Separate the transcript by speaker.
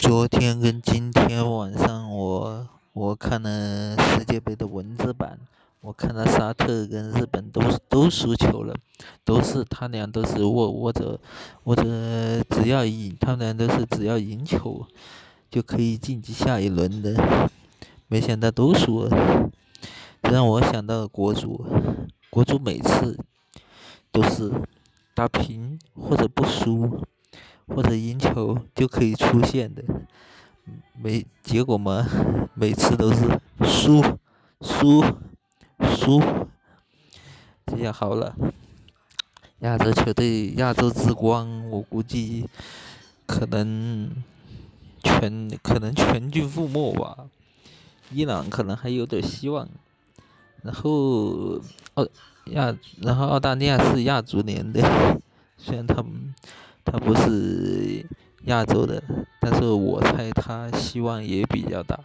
Speaker 1: 昨天跟今天晚上，我我看了世界杯的文字版，我看到沙特跟日本都都输球了，都是他俩都是握握着握着，只要赢，他俩都是只要赢球就可以晋级下一轮的，没想到都输了，让我想到国足，国足每次都是打平或者不输。或者赢球就可以出现的，没结果嘛，每次都是输输输，这样好了。亚洲球队亚洲之光，我估计可能全可能全军覆没吧。伊朗可能还有点希望，然后澳亚然后澳大利亚是亚足联的，虽然他们。他不是亚洲的，但是我猜他希望也比较大。